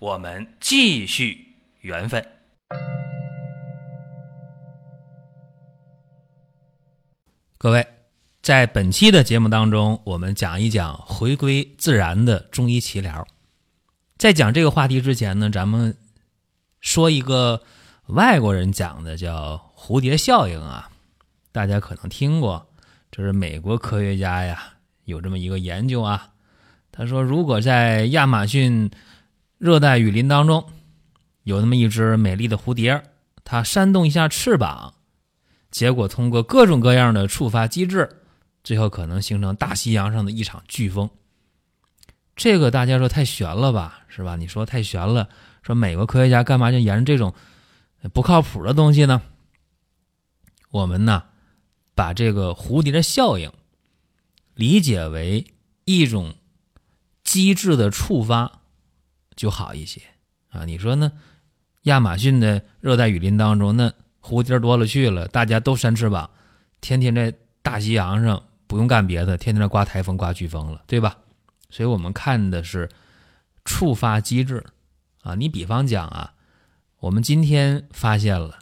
我们继续缘分。各位，在本期的节目当中，我们讲一讲回归自然的中医奇疗。在讲这个话题之前呢，咱们说一个外国人讲的叫蝴蝶效应啊，大家可能听过，这是美国科学家呀有这么一个研究啊。他说，如果在亚马逊热带雨林当中有那么一只美丽的蝴蝶，它扇动一下翅膀。结果通过各种各样的触发机制，最后可能形成大西洋上的一场飓风。这个大家说太悬了吧，是吧？你说太悬了，说美国科学家干嘛就研究这种不靠谱的东西呢？我们呢，把这个蝴蝶的效应理解为一种机制的触发就好一些啊。你说呢？亚马逊的热带雨林当中那。蝴蝶多了去了，大家都扇翅膀，天天在大西洋上不用干别的，天天刮台风、刮飓风了，对吧？所以我们看的是触发机制啊。你比方讲啊，我们今天发现了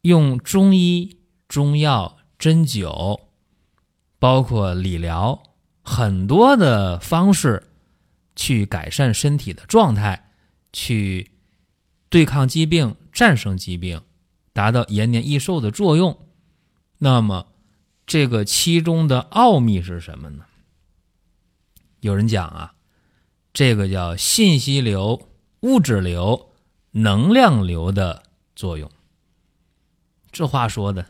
用中医、中药、针灸，包括理疗很多的方式去改善身体的状态，去对抗疾病、战胜疾病。达到延年益寿的作用，那么这个其中的奥秘是什么呢？有人讲啊，这个叫信息流、物质流、能量流的作用。这话说的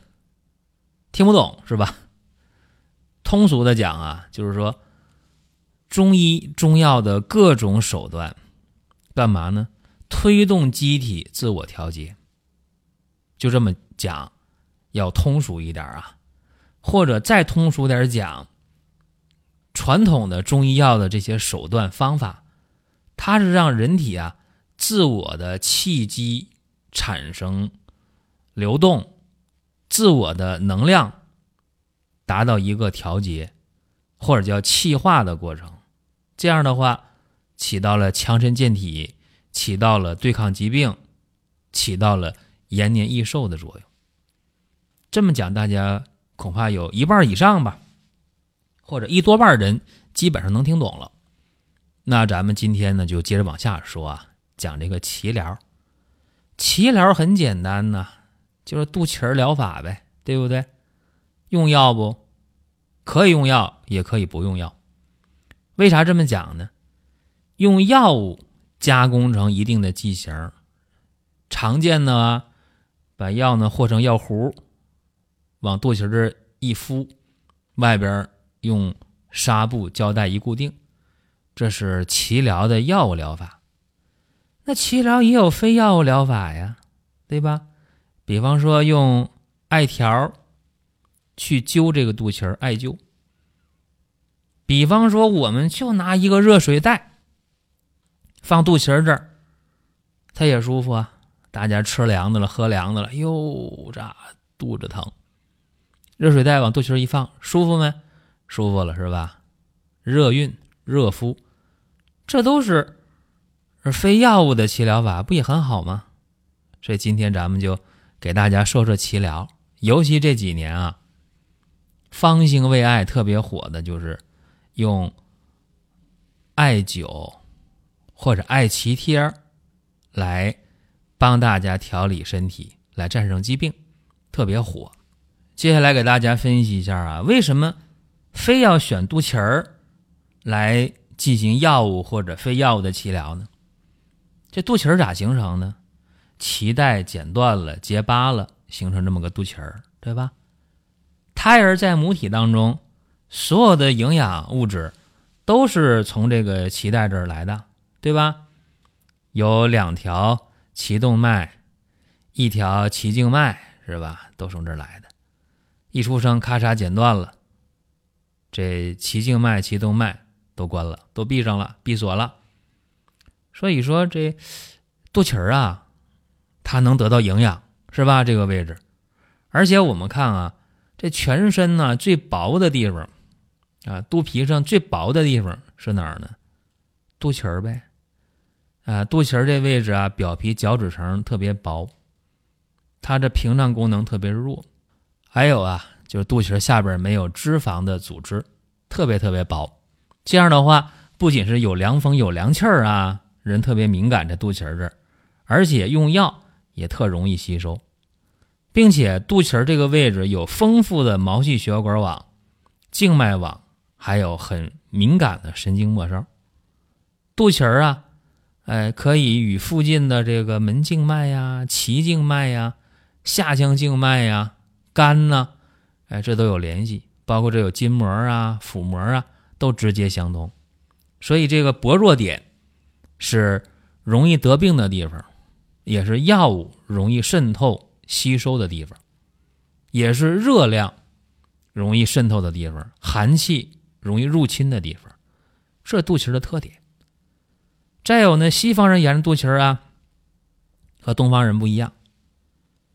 听不懂是吧？通俗的讲啊，就是说中医中药的各种手段，干嘛呢？推动机体自我调节。就这么讲，要通俗一点啊，或者再通俗点讲，传统的中医药的这些手段方法，它是让人体啊自我的气机产生流动，自我的能量达到一个调节，或者叫气化的过程。这样的话，起到了强身健体，起到了对抗疾病，起到了。延年益寿的作用，这么讲，大家恐怕有一半以上吧，或者一多半人基本上能听懂了。那咱们今天呢，就接着往下说啊，讲这个脐疗。脐疗很简单呐，就是肚脐疗法呗，对不对？用药不？可以用药，也可以不用药。为啥这么讲呢？用药物加工成一定的剂型，常见的啊。把药呢和成药糊，往肚脐这一敷，外边用纱布胶带一固定，这是脐疗的药物疗法。那脐疗也有非药物疗法呀，对吧？比方说用艾条去灸这个肚脐艾灸。比方说，我们就拿一个热水袋放肚脐儿这儿，它也舒服啊。大家吃凉的了，喝凉的了，哟，这肚子疼。热水袋往肚脐一放，舒服没？舒服了是吧？热运、热敷，这都是非药物的脐疗法，不也很好吗？所以今天咱们就给大家说说脐疗。尤其这几年啊，方兴未艾特别火的就是用艾灸或者艾脐贴儿来。帮大家调理身体，来战胜疾病，特别火。接下来给大家分析一下啊，为什么非要选肚脐儿来进行药物或者非药物的脐疗呢？这肚脐儿咋形成呢？脐带剪断了、结疤了，形成这么个肚脐儿，对吧？胎儿在母体当中，所有的营养物质都是从这个脐带这儿来的，对吧？有两条。脐动脉，一条脐静脉是吧？都从这儿来的。一出生咔嚓剪断了，这脐静脉、脐动脉都关了，都闭上了，闭锁了。所以说这肚脐儿啊，它能得到营养是吧？这个位置，而且我们看啊，这全身呢最薄的地方啊，肚皮上最薄的地方是哪儿呢？肚脐儿呗。啊，肚脐儿这位置啊，表皮角质层特别薄，它这屏障功能特别弱。还有啊，就是肚脐下边没有脂肪的组织，特别特别薄。这样的话，不仅是有凉风、有凉气儿啊，人特别敏感这肚脐儿这儿，而且用药也特容易吸收，并且肚脐儿这个位置有丰富的毛细血管网、静脉网，还有很敏感的神经末梢。肚脐儿啊。哎，可以与附近的这个门静脉呀、脐静脉呀、下腔静脉呀、肝呐，哎，这都有联系。包括这有筋膜啊、腹膜啊，都直接相通。所以这个薄弱点是容易得病的地方，也是药物容易渗透吸收的地方，也是热量容易渗透的地方，寒气容易入侵的地方。这肚脐的特点。再有呢，西方人研究肚脐啊，和东方人不一样。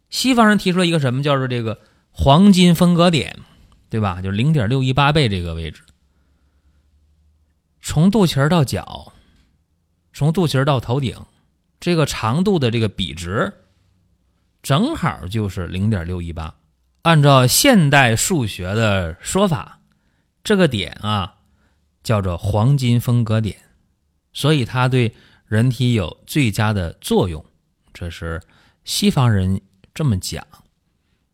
西方人提出了一个什么叫做这个黄金分割点，对吧？就零点六一八倍这个位置，从肚脐到脚，从肚脐到头顶，这个长度的这个比值，正好就是零点六一八。按照现代数学的说法，这个点啊，叫做黄金分隔点。所以它对人体有最佳的作用，这是西方人这么讲，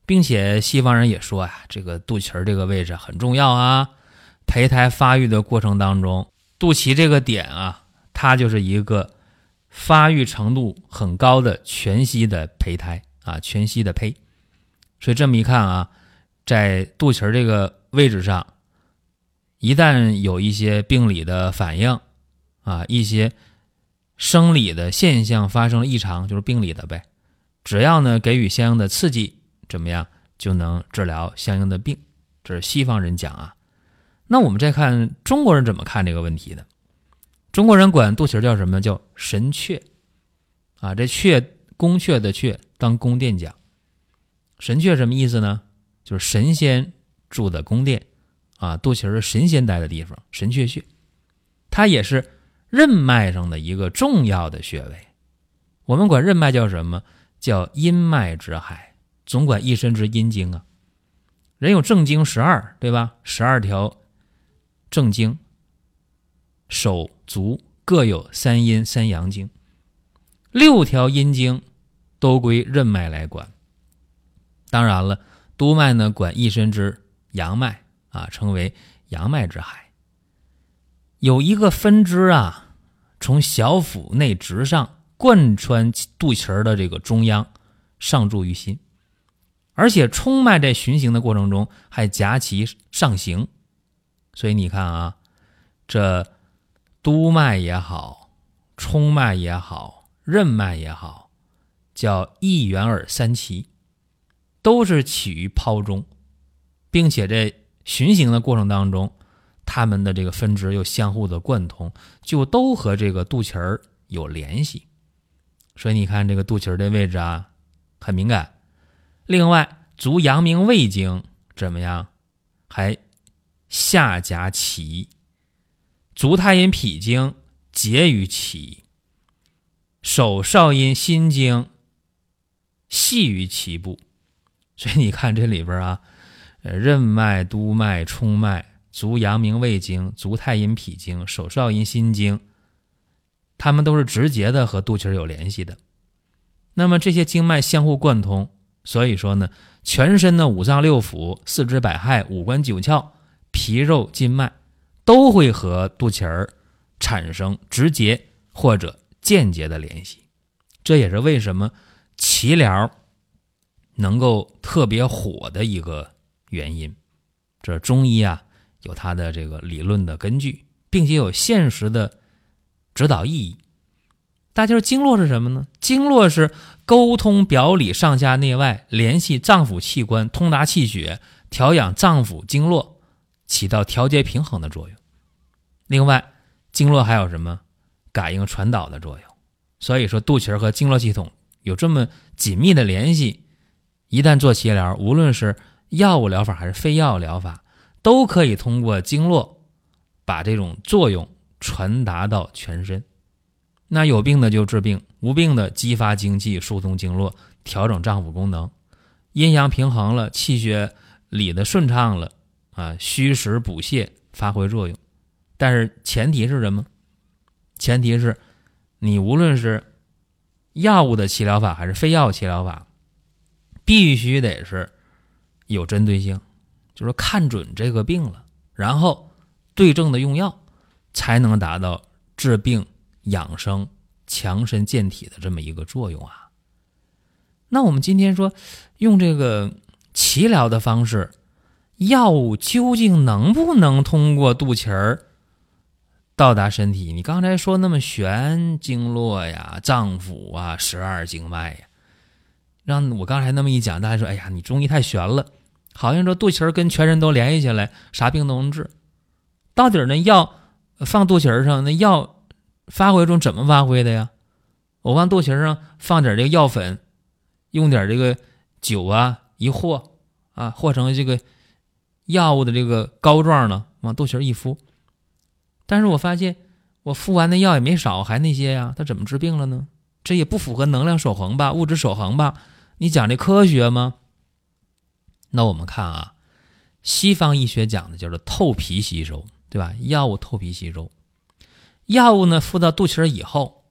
并且西方人也说啊，这个肚脐儿这个位置很重要啊。胚胎发育的过程当中，肚脐这个点啊，它就是一个发育程度很高的全息的胚胎啊，全息的胚。所以这么一看啊，在肚脐儿这个位置上，一旦有一些病理的反应。啊，一些生理的现象发生了异常，就是病理的呗。只要呢给予相应的刺激，怎么样就能治疗相应的病。这是西方人讲啊。那我们再看中国人怎么看这个问题的？中国人管肚脐叫什么？叫神阙啊。这阙宫阙的阙当宫殿讲，神阙什么意思呢？就是神仙住的宫殿啊。肚脐是神仙待的地方，神阙穴，它也是。任脉上的一个重要的穴位，我们管任脉叫什么？叫阴脉之海，总管一身之阴经啊。人有正经十二，对吧？十二条正经，手足各有三阴三阳经，六条阴经都归任脉来管。当然了，督脉呢管一身之阳脉啊，称为阳脉之海。有一个分支啊，从小腹内直上贯穿肚脐儿的这个中央，上注于心，而且冲脉在循行的过程中还夹其上行，所以你看啊，这督脉也好，冲脉也好，任脉也好，叫一元耳三奇，都是起于泡中，并且这循行的过程当中。它们的这个分支又相互的贯通，就都和这个肚脐儿有联系，所以你看这个肚脐儿的位置啊，很敏感。另外，足阳明胃经怎么样？还下夹脐，足太阴脾经结于脐，手少阴心经系于脐部。所以你看这里边啊，任脉、督脉、冲脉。足阳明胃经、足太阴脾经、手少阴心经，它们都是直接的和肚脐有联系的。那么这些经脉相互贯通，所以说呢，全身的五脏六腑、四肢百骸、五官九窍、皮肉筋脉，都会和肚脐儿产生直接或者间接的联系。这也是为什么脐疗能够特别火的一个原因。这中医啊。有它的这个理论的根据，并且有现实的指导意义。大家说经络是什么呢？经络是沟通表里上下内外，联系脏腑器官，通达气血，调养脏腑经络，起到调节平衡的作用。另外，经络还有什么感应传导的作用？所以说，肚脐和经络系统有这么紧密的联系。一旦做脐疗，无论是药物疗法还是非药物疗法，都可以通过经络把这种作用传达到全身。那有病的就治病，无病的激发精气，疏通经络，调整脏腑功能，阴阳平衡了，气血理的顺畅了啊，虚实补泻发挥作用。但是前提是什么？前提是，你无论是药物的治疗法还是非药物治疗法，必须得是有针对性，就是看准这个病了，然后对症的用药，才能达到治病养生、强身健体的这么一个作用啊。那我们今天说用这个脐疗的方式，药物究竟能不能通过肚脐儿？到达身体，你刚才说那么玄经络呀、脏腑啊、十二经脉呀，让我刚才那么一讲，大家说：“哎呀，你中医太玄了，好像说肚脐儿跟全身都联系起来，啥病都能治。”到底那药放肚脐儿上，那药发挥中怎么发挥的呀？我往肚脐儿上放点这个药粉，用点这个酒啊一和啊，和成这个药物的这个膏状呢，往肚脐儿一敷。但是我发现，我敷完的药也没少，还那些呀，它怎么治病了呢？这也不符合能量守恒吧，物质守恒吧？你讲这科学吗？那我们看啊，西方医学讲的叫做透皮吸收，对吧？药物透皮吸收，药物呢敷到肚脐儿以后，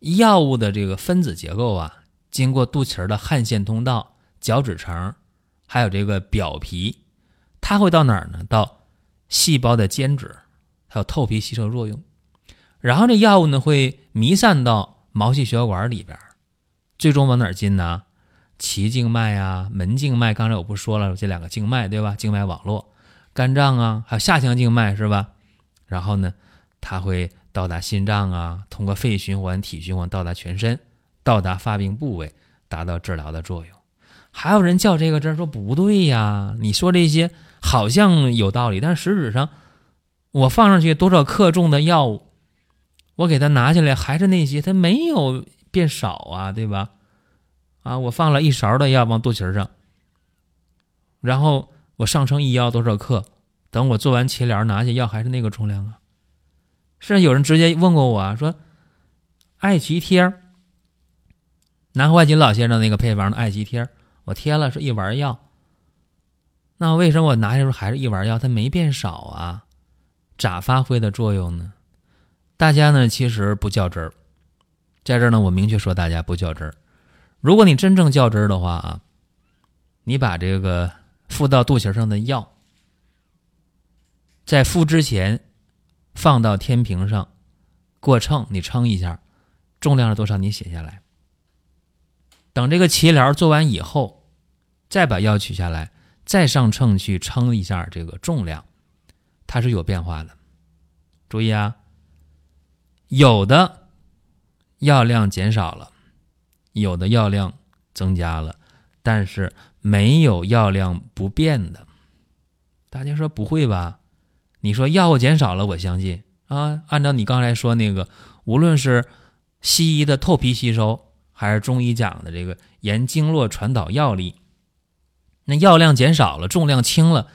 药物的这个分子结构啊，经过肚脐儿的汗腺通道、角质层，还有这个表皮，它会到哪儿呢？到细胞的间质。还有透皮吸收作用，然后这药物呢会弥散到毛细血管里边，最终往哪儿进呢？脐静脉啊、门静脉，刚才我不说了这两个静脉对吧？静脉网络，肝脏啊，还有下腔静脉是吧？然后呢，它会到达心脏啊，通过肺循环、体循环到达全身，到达发病部位，达到治疗的作用。还有人较这个真说不对呀，你说这些好像有道理，但实质上。我放上去多少克重的药物，我给它拿下来还是那些，它没有变少啊，对吧？啊，我放了一勺的药往肚脐上，然后我上称一药多少克，等我做完脐疗拿下药还是那个重量啊。是有人直接问过我啊，说艾脐贴，南怀瑾老先生那个配方的艾脐贴，我贴了是一丸药，那为什么我拿下时候还是一丸药，它没变少啊？咋发挥的作用呢？大家呢其实不较真儿，在这儿呢我明确说大家不较真儿。如果你真正较真儿的话啊，你把这个敷到肚脐上的药，在敷之前放到天平上过秤，你称一下重量是多少，你写下来。等这个脐疗做完以后，再把药取下来，再上秤去称一下这个重量。它是有变化的，注意啊，有的药量减少了，有的药量增加了，但是没有药量不变的。大家说不会吧？你说药物减少了，我相信啊。按照你刚才说那个，无论是西医的透皮吸收，还是中医讲的这个沿经络传导药力，那药量减少了，重量轻了，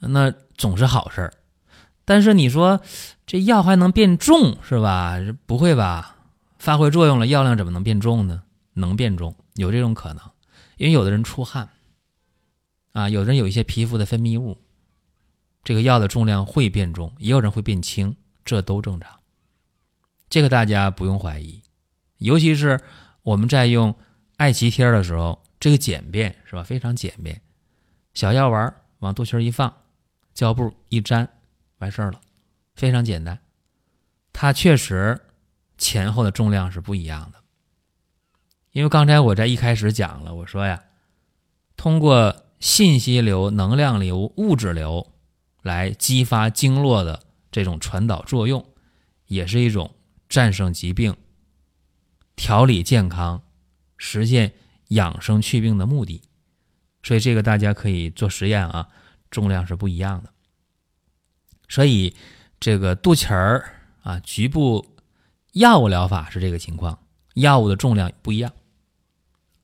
那总是好事儿。但是你说这药还能变重是吧？不会吧？发挥作用了，药量怎么能变重呢？能变重，有这种可能。因为有的人出汗，啊，有的人有一些皮肤的分泌物，这个药的重量会变重，也有人会变轻，这都正常。这个大家不用怀疑。尤其是我们在用艾脐贴的时候，这个简便是吧？非常简便，小药丸往肚脐一放，胶布一粘。完事儿了，非常简单。它确实前后的重量是不一样的，因为刚才我在一开始讲了，我说呀，通过信息流、能量流、物质流来激发经络的这种传导作用，也是一种战胜疾病、调理健康、实现养生祛病的目的。所以这个大家可以做实验啊，重量是不一样的。所以这个肚脐儿啊，局部药物疗法是这个情况，药物的重量不一样。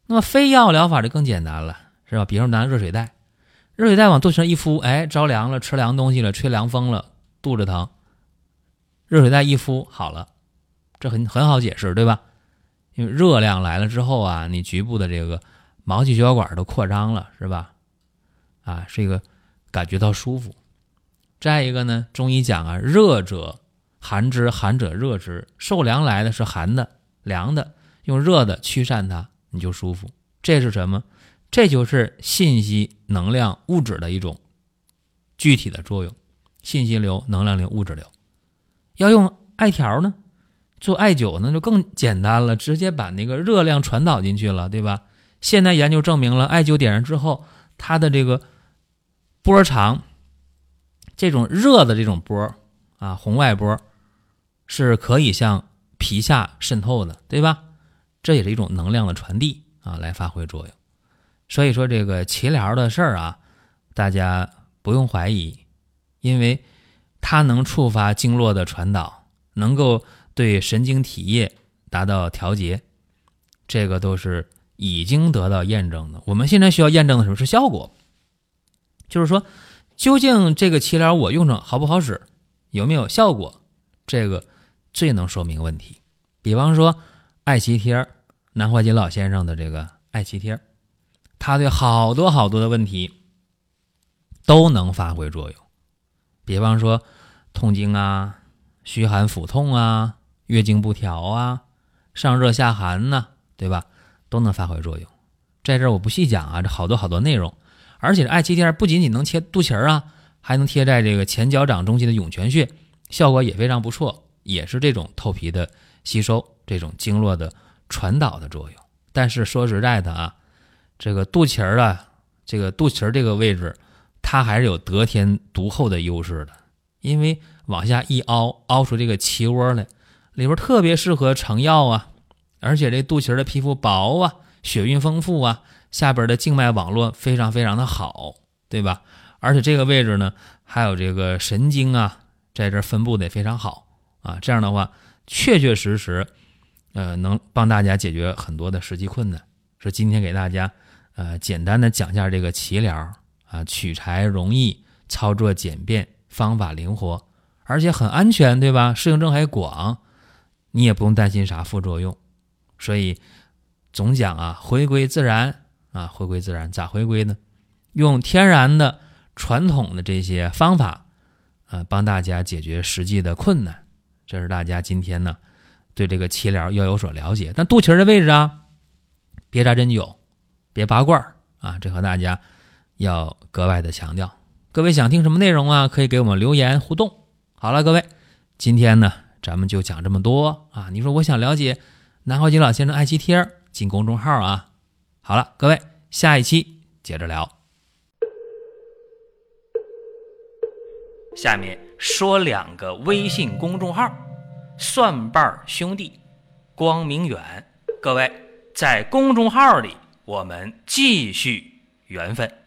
那么非药物疗法就更简单了，是吧？比如说拿热水袋，热水袋往肚脐上一敷，哎，着凉了，吃凉东西了，吹凉风了，肚子疼，热水袋一敷好了，这很很好解释，对吧？因为热量来了之后啊，你局部的这个毛细血管都扩张了，是吧？啊，是一个感觉到舒服。再一个呢，中医讲啊，热者寒之，寒者热之，受凉来的是寒的、凉的，用热的驱散它。你就舒服，这是什么？这就是信息、能量、物质的一种具体的作用。信息流、能量流、物质流。要用艾条呢，做艾灸那就更简单了，直接把那个热量传导进去了，对吧？现在研究证明了，艾灸点燃之后，它的这个波长，这种热的这种波啊，红外波是可以向皮下渗透的，对吧？这也是一种能量的传递啊，来发挥作用。所以说这个脐疗的事儿啊，大家不用怀疑，因为它能触发经络的传导，能够对神经体液达到调节，这个都是已经得到验证的。我们现在需要验证的什么是效果？就是说，究竟这个脐疗我用上好不好使，有没有效果？这个最能说明问题。比方说艾脐贴。南怀瑾老先生的这个艾脐贴，他对好多好多的问题都能发挥作用。比方说痛经啊、虚寒腹痛啊、月经不调啊、上热下寒呐，对吧？都能发挥作用。在这儿我不细讲啊，这好多好多内容。而且艾脐贴不仅仅能贴肚脐儿啊，还能贴在这个前脚掌中心的涌泉穴，效果也非常不错，也是这种透皮的吸收，这种经络的。传导的作用，但是说实在的啊，这个肚脐儿啊，这个肚脐儿这个位置，它还是有得天独厚的优势的，因为往下一凹，凹出这个脐窝来，里边特别适合盛药啊，而且这肚脐儿的皮肤薄啊，血运丰富啊，下边的静脉网络非常非常的好，对吧？而且这个位置呢，还有这个神经啊，在这分布的也非常好啊，这样的话，确确实实。呃，能帮大家解决很多的实际困难。说今天给大家，呃，简单的讲一下这个脐疗啊，取材容易，操作简便，方法灵活，而且很安全，对吧？适应症还广，你也不用担心啥副作用。所以总讲啊，回归自然啊，回归自然，咋回归呢？用天然的、传统的这些方法啊，帮大家解决实际的困难。这是大家今天呢。对这个脐疗要有所了解，但肚脐的位置啊，别扎针灸，别拔罐儿啊，这和大家要格外的强调。各位想听什么内容啊？可以给我们留言互动。好了，各位，今天呢，咱们就讲这么多啊。你说我想了解南怀瑾老先生爱妻贴，进公众号啊。好了，各位，下一期接着聊。下面说两个微信公众号。蒜瓣兄弟，光明远，各位在公众号里，我们继续缘分。